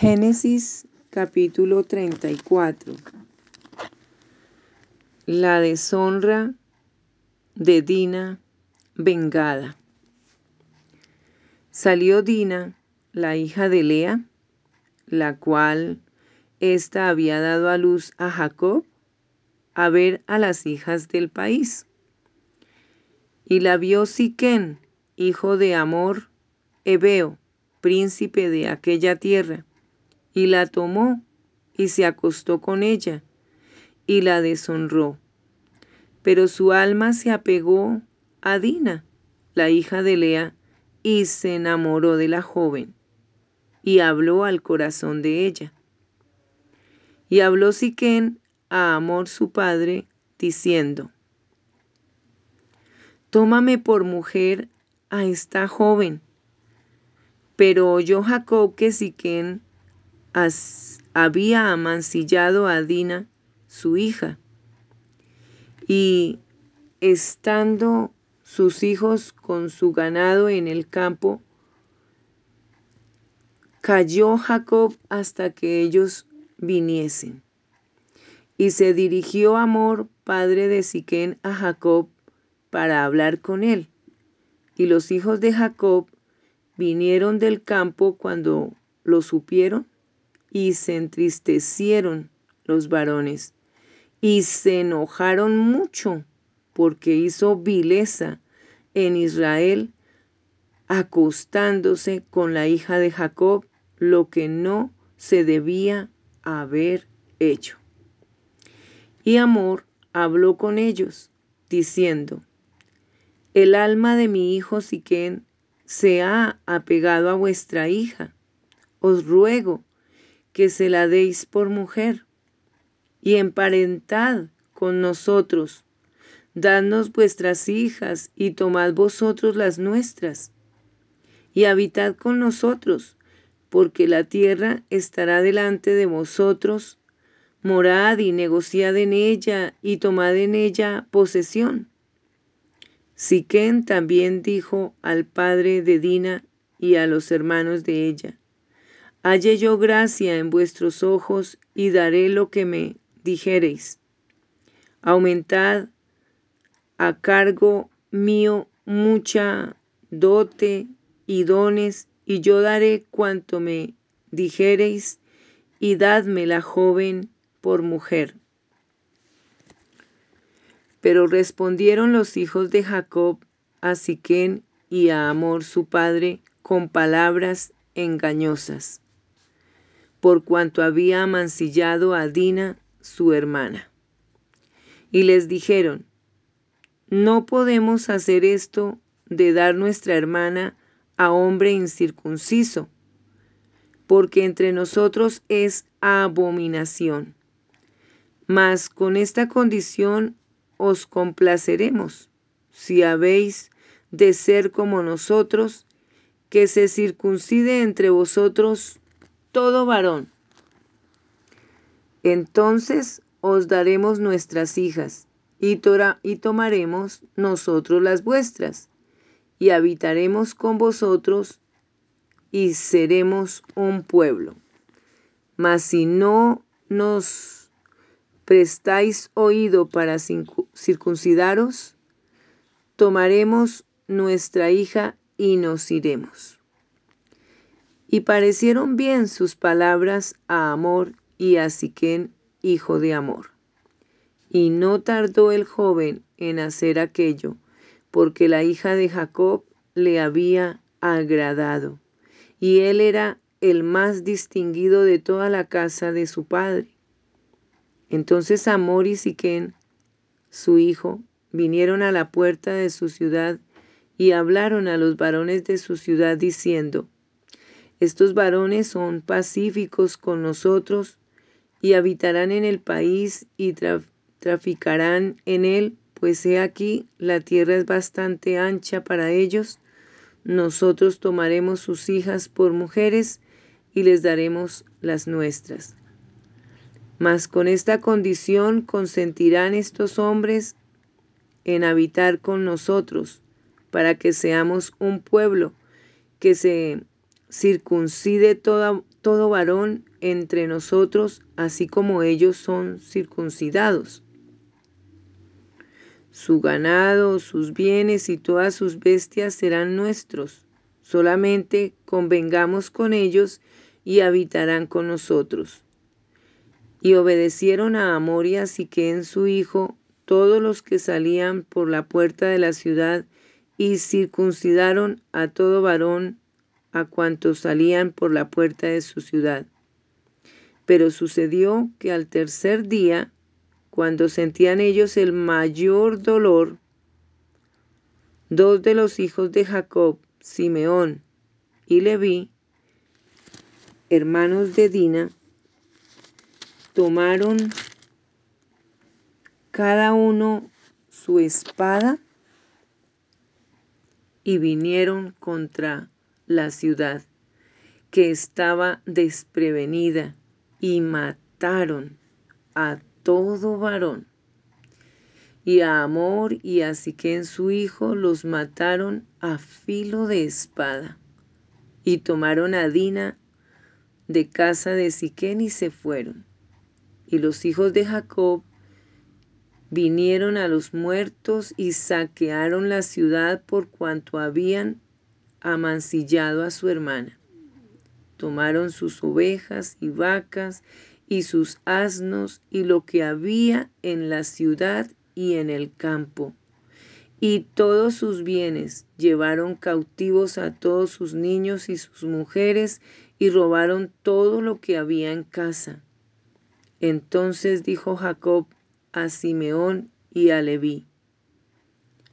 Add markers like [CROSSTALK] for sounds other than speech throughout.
Génesis capítulo 34 La deshonra de Dina vengada. Salió Dina, la hija de Lea, la cual ésta había dado a luz a Jacob, a ver a las hijas del país. Y la vio Siquén, hijo de Amor, Ebeo, príncipe de aquella tierra, y la tomó y se acostó con ella, y la deshonró. Pero su alma se apegó a Dina, la hija de Lea, y se enamoró de la joven, y habló al corazón de ella. Y habló Siquén a Amor su padre, diciendo, Tómame por mujer a esta joven. Pero oyó Jacob que Siquén había amancillado a Dina, su hija. Y estando sus hijos con su ganado en el campo, cayó Jacob hasta que ellos viniesen. Y se dirigió Amor, padre de Siquén, a Jacob para hablar con él. Y los hijos de Jacob vinieron del campo cuando lo supieron y se entristecieron los varones y se enojaron mucho porque hizo vileza en Israel acostándose con la hija de Jacob, lo que no se debía haber hecho. Y Amor habló con ellos, diciendo, El alma de mi hijo Siquén se ha apegado a vuestra hija. Os ruego que se la deis por mujer y emparentad con nosotros. Dadnos vuestras hijas y tomad vosotros las nuestras y habitad con nosotros, porque la tierra estará delante de vosotros. Morad y negociad en ella y tomad en ella posesión. Siquén también dijo al padre de Dina y a los hermanos de ella, Halle yo gracia en vuestros ojos y daré lo que me dijereis. Aumentad a cargo mío mucha dote y dones, y yo daré cuanto me dijereis, y dadme la joven por mujer. Pero respondieron los hijos de Jacob a Siquén y a Amor su padre con palabras engañosas por cuanto había amancillado a Dina, su hermana. Y les dijeron, no podemos hacer esto de dar nuestra hermana a hombre incircunciso, porque entre nosotros es abominación. Mas con esta condición os complaceremos, si habéis de ser como nosotros, que se circuncide entre vosotros todo varón. Entonces os daremos nuestras hijas y, y tomaremos nosotros las vuestras y habitaremos con vosotros y seremos un pueblo. Mas si no nos prestáis oído para circuncidaros, tomaremos nuestra hija y nos iremos. Y parecieron bien sus palabras a Amor y a Siquén, hijo de Amor. Y no tardó el joven en hacer aquello, porque la hija de Jacob le había agradado, y él era el más distinguido de toda la casa de su padre. Entonces Amor y Siquén, su hijo, vinieron a la puerta de su ciudad y hablaron a los varones de su ciudad diciendo, estos varones son pacíficos con nosotros y habitarán en el país y traficarán en él, pues he aquí la tierra es bastante ancha para ellos. Nosotros tomaremos sus hijas por mujeres y les daremos las nuestras. Mas con esta condición consentirán estos hombres en habitar con nosotros, para que seamos un pueblo que se circuncide todo varón entre nosotros, así como ellos son circuncidados. Su ganado, sus bienes y todas sus bestias serán nuestros. Solamente convengamos con ellos y habitarán con nosotros. Y obedecieron a Amor y a Siquén su hijo todos los que salían por la puerta de la ciudad y circuncidaron a todo varón a cuantos salían por la puerta de su ciudad. Pero sucedió que al tercer día, cuando sentían ellos el mayor dolor, dos de los hijos de Jacob, Simeón y Leví, hermanos de Dina, tomaron cada uno su espada y vinieron contra la ciudad, que estaba desprevenida, y mataron a todo varón. Y a Amor y a Siquén su hijo los mataron a filo de espada. Y tomaron a Dina de casa de Siquén y se fueron. Y los hijos de Jacob vinieron a los muertos y saquearon la ciudad por cuanto habían amancillado a su hermana. Tomaron sus ovejas y vacas y sus asnos y lo que había en la ciudad y en el campo. Y todos sus bienes llevaron cautivos a todos sus niños y sus mujeres y robaron todo lo que había en casa. Entonces dijo Jacob a Simeón y a Leví,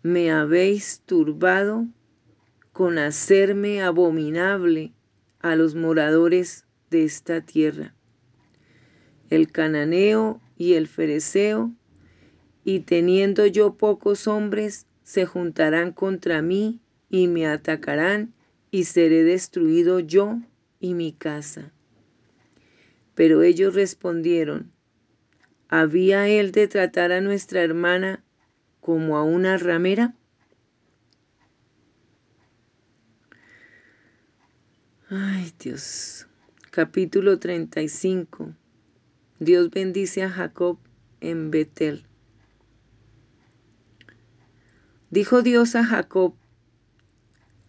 me habéis turbado con hacerme abominable a los moradores de esta tierra, el cananeo y el fereceo, y teniendo yo pocos hombres, se juntarán contra mí y me atacarán, y seré destruido yo y mi casa. Pero ellos respondieron, ¿había él de tratar a nuestra hermana como a una ramera? Ay Dios. Capítulo 35. Dios bendice a Jacob en Betel. Dijo Dios a Jacob,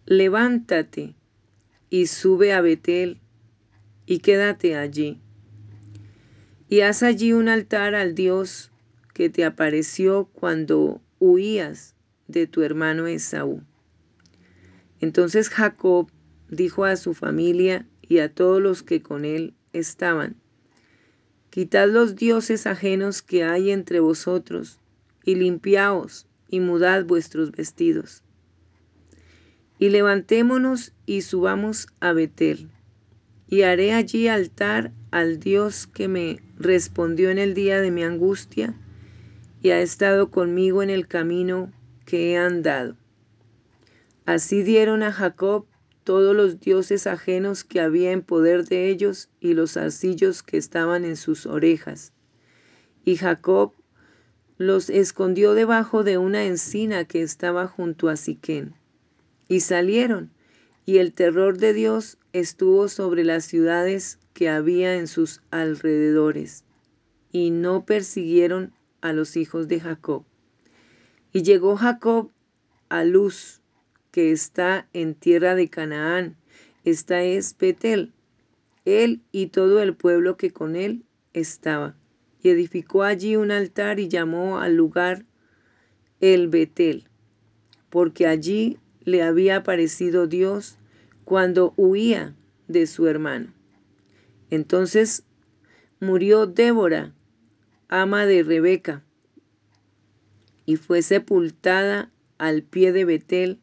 levántate y sube a Betel y quédate allí. Y haz allí un altar al Dios que te apareció cuando huías de tu hermano Esaú. Entonces Jacob dijo a su familia y a todos los que con él estaban, Quitad los dioses ajenos que hay entre vosotros, y limpiaos y mudad vuestros vestidos. Y levantémonos y subamos a Betel, y haré allí altar al Dios que me respondió en el día de mi angustia, y ha estado conmigo en el camino que he andado. Así dieron a Jacob todos los dioses ajenos que había en poder de ellos y los arcillos que estaban en sus orejas. Y Jacob los escondió debajo de una encina que estaba junto a Siquén. Y salieron, y el terror de Dios estuvo sobre las ciudades que había en sus alrededores, y no persiguieron a los hijos de Jacob. Y llegó Jacob a Luz, que está en tierra de Canaán. Esta es Betel, él y todo el pueblo que con él estaba. Y edificó allí un altar y llamó al lugar el Betel, porque allí le había aparecido Dios cuando huía de su hermano. Entonces murió Débora, ama de Rebeca, y fue sepultada al pie de Betel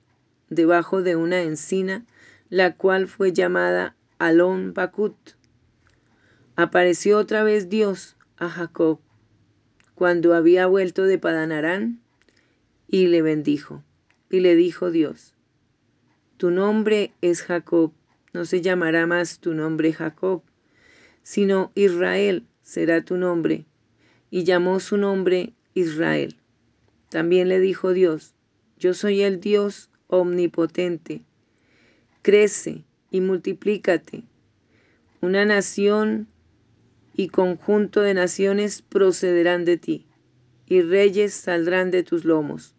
debajo de una encina, la cual fue llamada Alon Bakut. Apareció otra vez Dios a Jacob cuando había vuelto de Padanarán y le bendijo. Y le dijo Dios, tu nombre es Jacob, no se llamará más tu nombre Jacob, sino Israel será tu nombre. Y llamó su nombre Israel. También le dijo Dios, yo soy el Dios omnipotente. Crece y multiplícate. Una nación y conjunto de naciones procederán de ti, y reyes saldrán de tus lomos.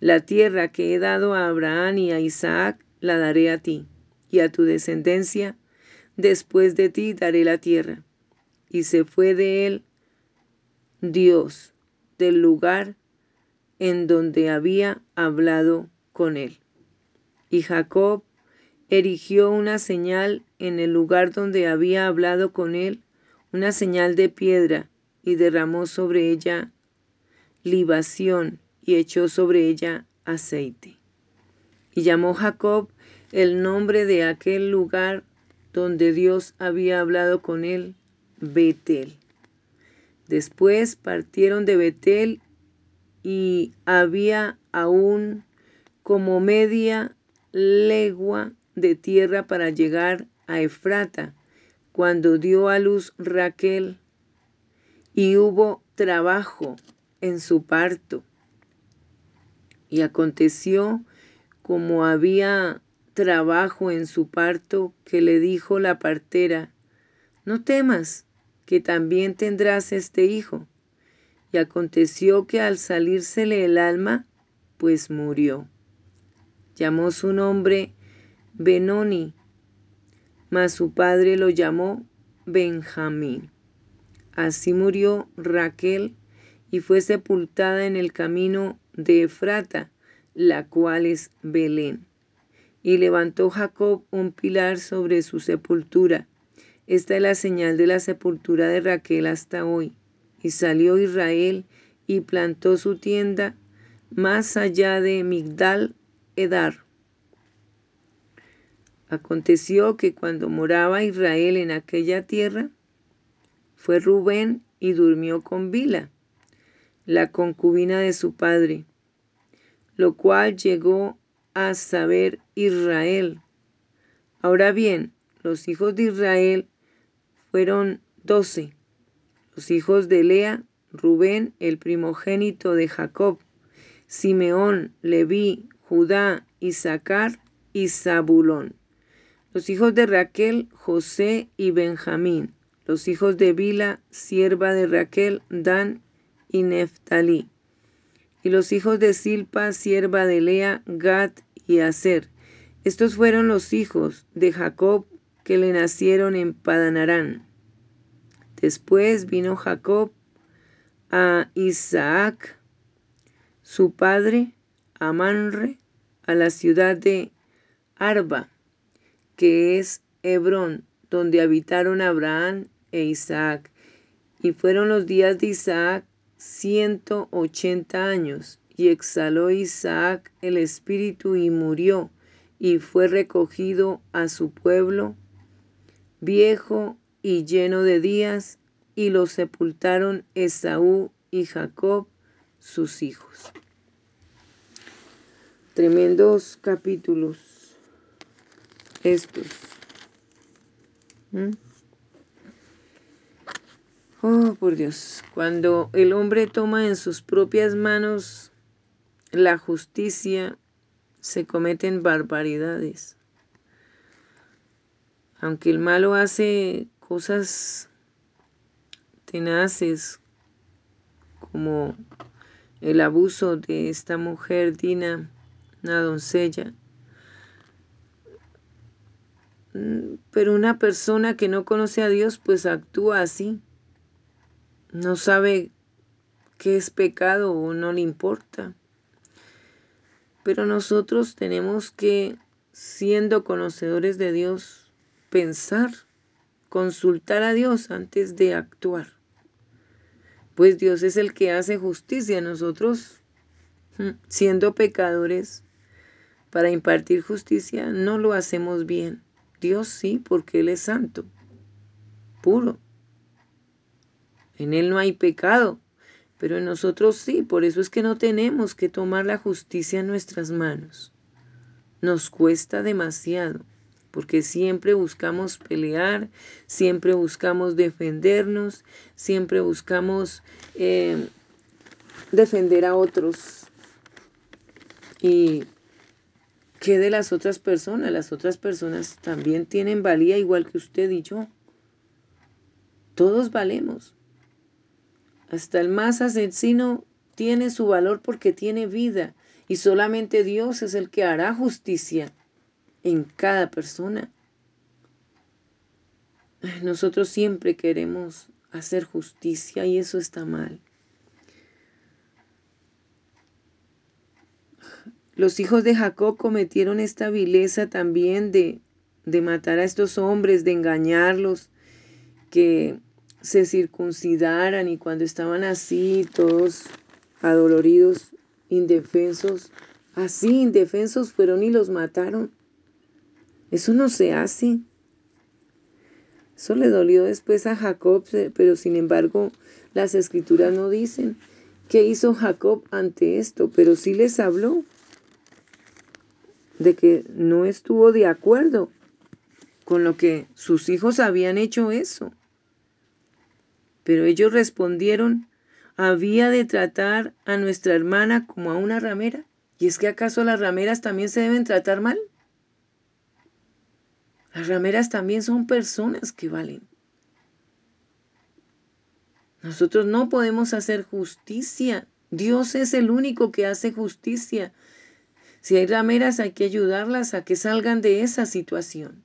La tierra que he dado a Abraham y a Isaac la daré a ti, y a tu descendencia después de ti daré la tierra. Y se fue de él Dios del lugar en donde había hablado con él. Y Jacob erigió una señal en el lugar donde había hablado con él, una señal de piedra, y derramó sobre ella libación y echó sobre ella aceite. Y llamó Jacob el nombre de aquel lugar donde Dios había hablado con él, Betel. Después partieron de Betel y había aún como media legua de tierra para llegar a Efrata, cuando dio a luz Raquel y hubo trabajo en su parto. Y aconteció como había trabajo en su parto, que le dijo la partera, no temas, que también tendrás este hijo. Y aconteció que al salírsele el alma, pues murió. Llamó su nombre Benoni, mas su padre lo llamó Benjamín. Así murió Raquel y fue sepultada en el camino de Efrata, la cual es Belén. Y levantó Jacob un pilar sobre su sepultura esta es la señal de la sepultura de Raquel hasta hoy. Y salió Israel y plantó su tienda más allá de Migdal Edar. Aconteció que cuando moraba Israel en aquella tierra, fue Rubén y durmió con Bila, la concubina de su padre, lo cual llegó a saber Israel. Ahora bien, los hijos de Israel fueron doce. Los hijos de Lea, Rubén, el primogénito de Jacob, Simeón, Leví, Judá, Isaacar y Zabulón. Los hijos de Raquel, José y Benjamín. Los hijos de Bila, sierva de Raquel, Dan y Neftalí. Y los hijos de Silpa, sierva de Lea, Gad y Aser. Estos fueron los hijos de Jacob que le nacieron en Padanarán. Después vino Jacob a Isaac, su padre, a Manre, a la ciudad de Arba, que es Hebrón, donde habitaron Abraham e Isaac. Y fueron los días de Isaac ciento ochenta años, y exhaló Isaac el espíritu y murió, y fue recogido a su pueblo viejo y lleno de días, y lo sepultaron Esaú y Jacob, sus hijos. Tremendos capítulos estos. ¿Mm? Oh, por Dios, cuando el hombre toma en sus propias manos la justicia, se cometen barbaridades. Aunque el malo hace cosas tenaces como el abuso de esta mujer Dina, una doncella. Pero una persona que no conoce a Dios pues actúa así. No sabe qué es pecado o no le importa. Pero nosotros tenemos que, siendo conocedores de Dios, pensar, consultar a Dios antes de actuar. Pues Dios es el que hace justicia. Nosotros, mm, siendo pecadores, para impartir justicia no lo hacemos bien. Dios sí, porque Él es santo, puro. En Él no hay pecado, pero en nosotros sí. Por eso es que no tenemos que tomar la justicia en nuestras manos. Nos cuesta demasiado porque siempre buscamos pelear, siempre buscamos defendernos, siempre buscamos eh, defender a otros. Y ¿Qué de las otras personas? Las otras personas también tienen valía igual que usted y yo. Todos valemos. Hasta el más asesino tiene su valor porque tiene vida y solamente Dios es el que hará justicia en cada persona. Nosotros siempre queremos hacer justicia y eso está mal. Los hijos de Jacob cometieron esta vileza también de, de matar a estos hombres, de engañarlos, que se circuncidaran y cuando estaban así, todos adoloridos, indefensos, así indefensos fueron y los mataron. Eso no se hace. Eso le dolió después a Jacob, pero sin embargo las escrituras no dicen qué hizo Jacob ante esto, pero sí les habló de que no estuvo de acuerdo con lo que sus hijos habían hecho eso. Pero ellos respondieron, había de tratar a nuestra hermana como a una ramera. ¿Y es que acaso las rameras también se deben tratar mal? Las rameras también son personas que valen. Nosotros no podemos hacer justicia. Dios es el único que hace justicia. Si hay rameras hay que ayudarlas a que salgan de esa situación.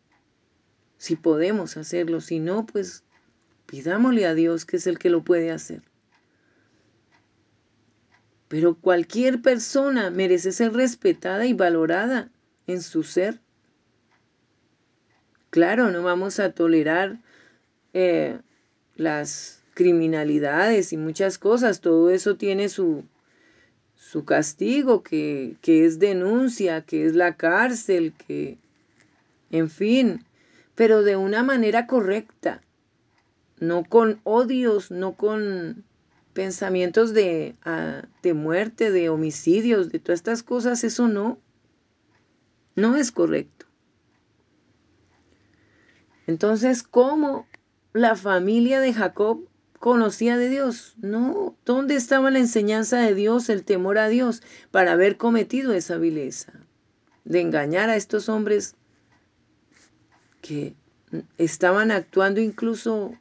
Si podemos hacerlo, si no, pues Pidámosle a Dios que es el que lo puede hacer. Pero cualquier persona merece ser respetada y valorada en su ser. Claro, no vamos a tolerar eh, las criminalidades y muchas cosas. Todo eso tiene su, su castigo, que, que es denuncia, que es la cárcel, que, en fin, pero de una manera correcta no con odios, no con pensamientos de, ah, de muerte, de homicidios, de todas estas cosas, eso no, no es correcto. Entonces, ¿cómo la familia de Jacob conocía de Dios? No, ¿dónde estaba la enseñanza de Dios, el temor a Dios, para haber cometido esa vileza? De engañar a estos hombres que estaban actuando incluso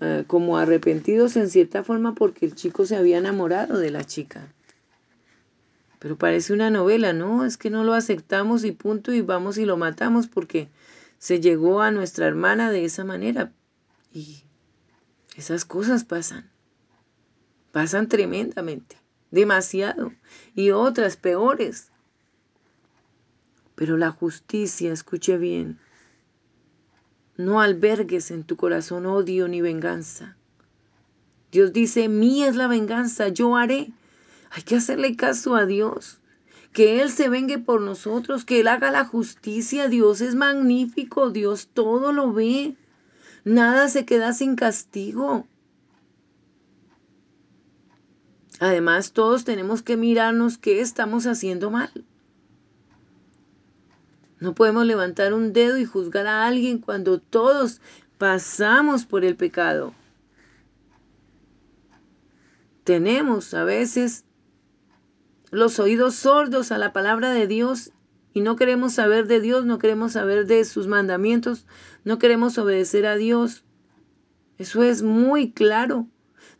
eh, como arrepentidos en cierta forma porque el chico se había enamorado de la chica. Pero parece una novela, ¿no? Es que no lo aceptamos y punto y vamos y lo matamos porque se llegó a nuestra hermana de esa manera. Y esas cosas pasan. Pasan tremendamente, demasiado. Y otras peores. Pero la justicia, escuche bien, no albergues en tu corazón odio ni venganza. Dios dice, mía es la venganza, yo haré. Hay que hacerle caso a Dios. Que Él se vengue por nosotros, que Él haga la justicia. Dios es magnífico, Dios todo lo ve. Nada se queda sin castigo. Además, todos tenemos que mirarnos qué estamos haciendo mal. No podemos levantar un dedo y juzgar a alguien cuando todos pasamos por el pecado. Tenemos a veces los oídos sordos a la palabra de Dios y no queremos saber de Dios, no queremos saber de sus mandamientos, no queremos obedecer a Dios. Eso es muy claro.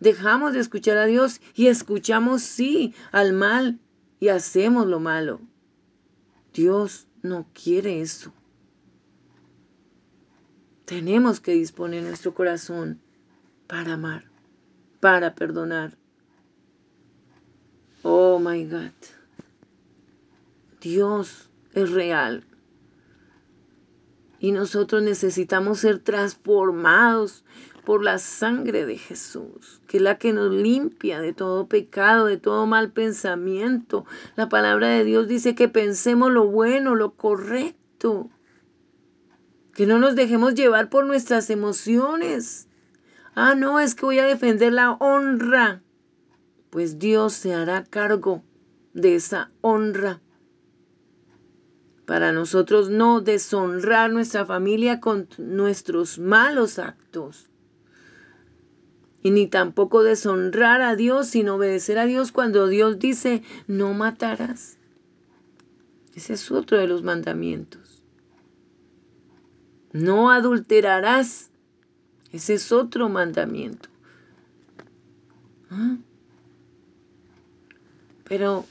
Dejamos de escuchar a Dios y escuchamos sí al mal y hacemos lo malo. Dios no quiere eso. Tenemos que disponer nuestro corazón para amar, para perdonar. Oh my God. Dios es real. Y nosotros necesitamos ser transformados por la sangre de Jesús, que es la que nos limpia de todo pecado, de todo mal pensamiento. La palabra de Dios dice que pensemos lo bueno, lo correcto, que no nos dejemos llevar por nuestras emociones. Ah, no, es que voy a defender la honra. Pues Dios se hará cargo de esa honra para nosotros no deshonrar nuestra familia con nuestros malos actos y ni tampoco deshonrar a Dios, sino obedecer a Dios cuando Dios dice, no matarás. Ese es otro de los mandamientos. No adulterarás. Ese es otro mandamiento. ¿Ah? Pero,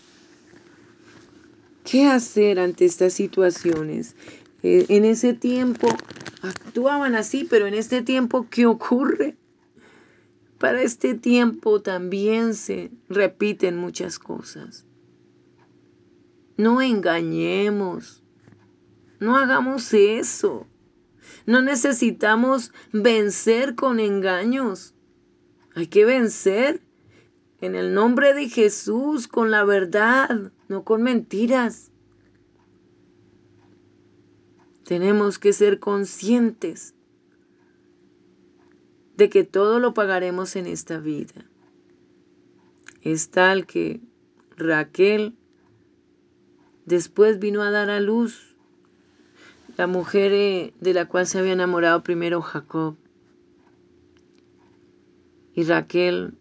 ¿qué hacer ante estas situaciones? Eh, en ese tiempo actuaban así, pero en este tiempo, ¿qué ocurre? Para este tiempo también se repiten muchas cosas. No engañemos. No hagamos eso. No necesitamos vencer con engaños. Hay que vencer en el nombre de Jesús con la verdad, no con mentiras. Tenemos que ser conscientes de que todo lo pagaremos en esta vida. Es tal que Raquel después vino a dar a luz la mujer eh, de la cual se había enamorado primero Jacob. Y Raquel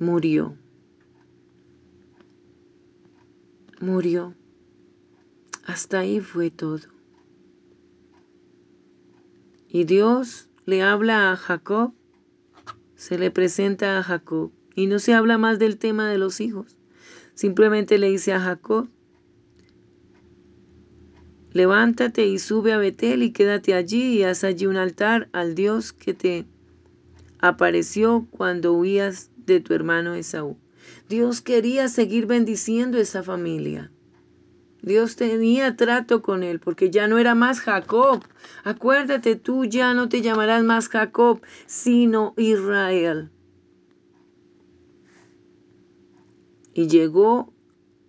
murió. Murió. Hasta ahí fue todo. Y Dios le habla a Jacob, se le presenta a Jacob y no se habla más del tema de los hijos. Simplemente le dice a Jacob, levántate y sube a Betel y quédate allí y haz allí un altar al Dios que te apareció cuando huías de tu hermano Esaú. Dios quería seguir bendiciendo esa familia. Dios tenía trato con él porque ya no era más Jacob. Acuérdate, tú ya no te llamarás más Jacob, sino Israel. Y llegó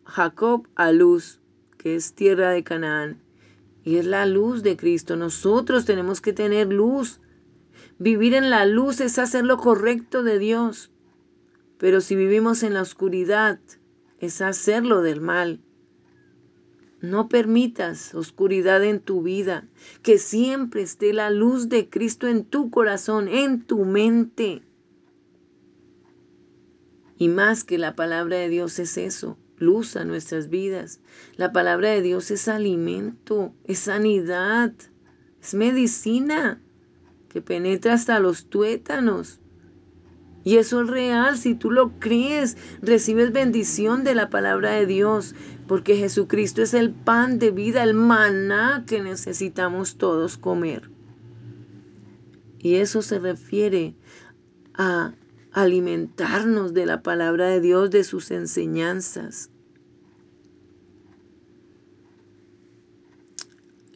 Jacob a Luz, que es tierra de Canaán. Y es la luz de Cristo. Nosotros tenemos que tener luz. Vivir en la luz es hacer lo correcto de Dios. Pero si vivimos en la oscuridad, es hacerlo del mal. No permitas oscuridad en tu vida, que siempre esté la luz de Cristo en tu corazón, en tu mente. Y más que la palabra de Dios es eso, luz a nuestras vidas. La palabra de Dios es alimento, es sanidad, es medicina que penetra hasta los tuétanos. Y eso es real, si tú lo crees, recibes bendición de la palabra de Dios, porque Jesucristo es el pan de vida, el maná que necesitamos todos comer. Y eso se refiere a alimentarnos de la palabra de Dios, de sus enseñanzas.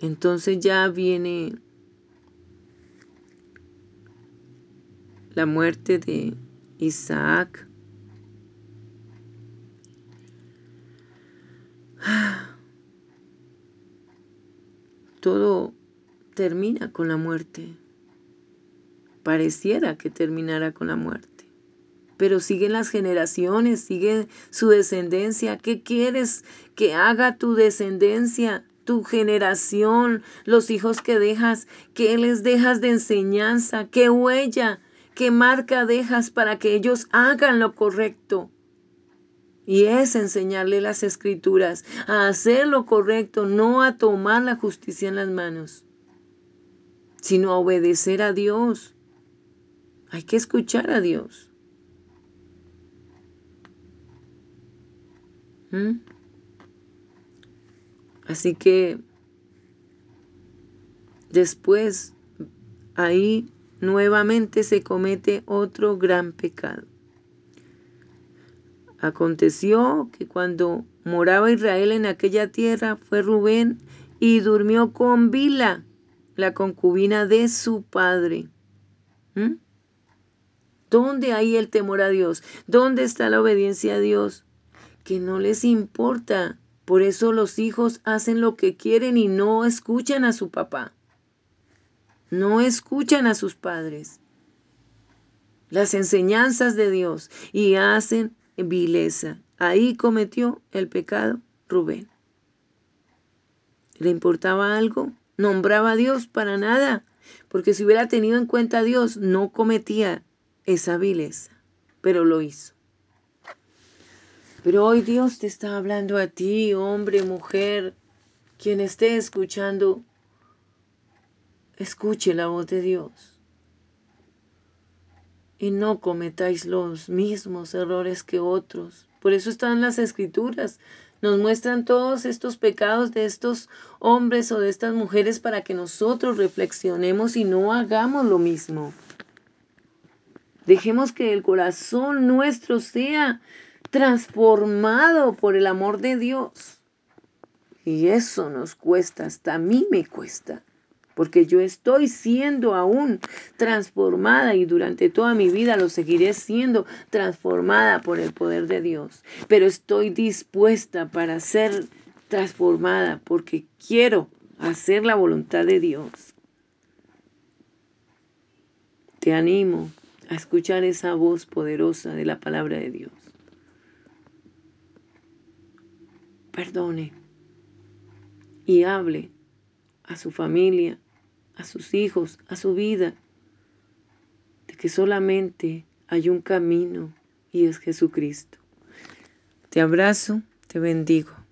Entonces ya viene la muerte de Isaac. [SIGHS] Todo termina con la muerte. Pareciera que terminara con la muerte. Pero siguen las generaciones, sigue su descendencia. ¿Qué quieres que haga tu descendencia? tu generación, los hijos que dejas, ¿qué les dejas de enseñanza? ¿Qué huella ¿Qué marca dejas para que ellos hagan lo correcto? Y es enseñarle las escrituras, a hacer lo correcto, no a tomar la justicia en las manos, sino a obedecer a Dios. Hay que escuchar a Dios. ¿Mm? Así que después ahí nuevamente se comete otro gran pecado. Aconteció que cuando moraba Israel en aquella tierra fue Rubén y durmió con Bila, la concubina de su padre. ¿Mm? ¿Dónde hay el temor a Dios? ¿Dónde está la obediencia a Dios? Que no les importa. Por eso los hijos hacen lo que quieren y no escuchan a su papá no escuchan a sus padres las enseñanzas de Dios y hacen vileza. Ahí cometió el pecado Rubén. ¿Le importaba algo? ¿Nombraba a Dios para nada? Porque si hubiera tenido en cuenta a Dios, no cometía esa vileza, pero lo hizo. Pero hoy Dios te está hablando a ti, hombre, mujer, quien esté escuchando, escuche la voz de Dios. Y no cometáis los mismos errores que otros. Por eso están las escrituras. Nos muestran todos estos pecados de estos hombres o de estas mujeres para que nosotros reflexionemos y no hagamos lo mismo. Dejemos que el corazón nuestro sea transformado por el amor de Dios. Y eso nos cuesta, hasta a mí me cuesta, porque yo estoy siendo aún transformada y durante toda mi vida lo seguiré siendo transformada por el poder de Dios. Pero estoy dispuesta para ser transformada porque quiero hacer la voluntad de Dios. Te animo a escuchar esa voz poderosa de la palabra de Dios. Perdone y hable a su familia, a sus hijos, a su vida, de que solamente hay un camino y es Jesucristo. Te abrazo, te bendigo.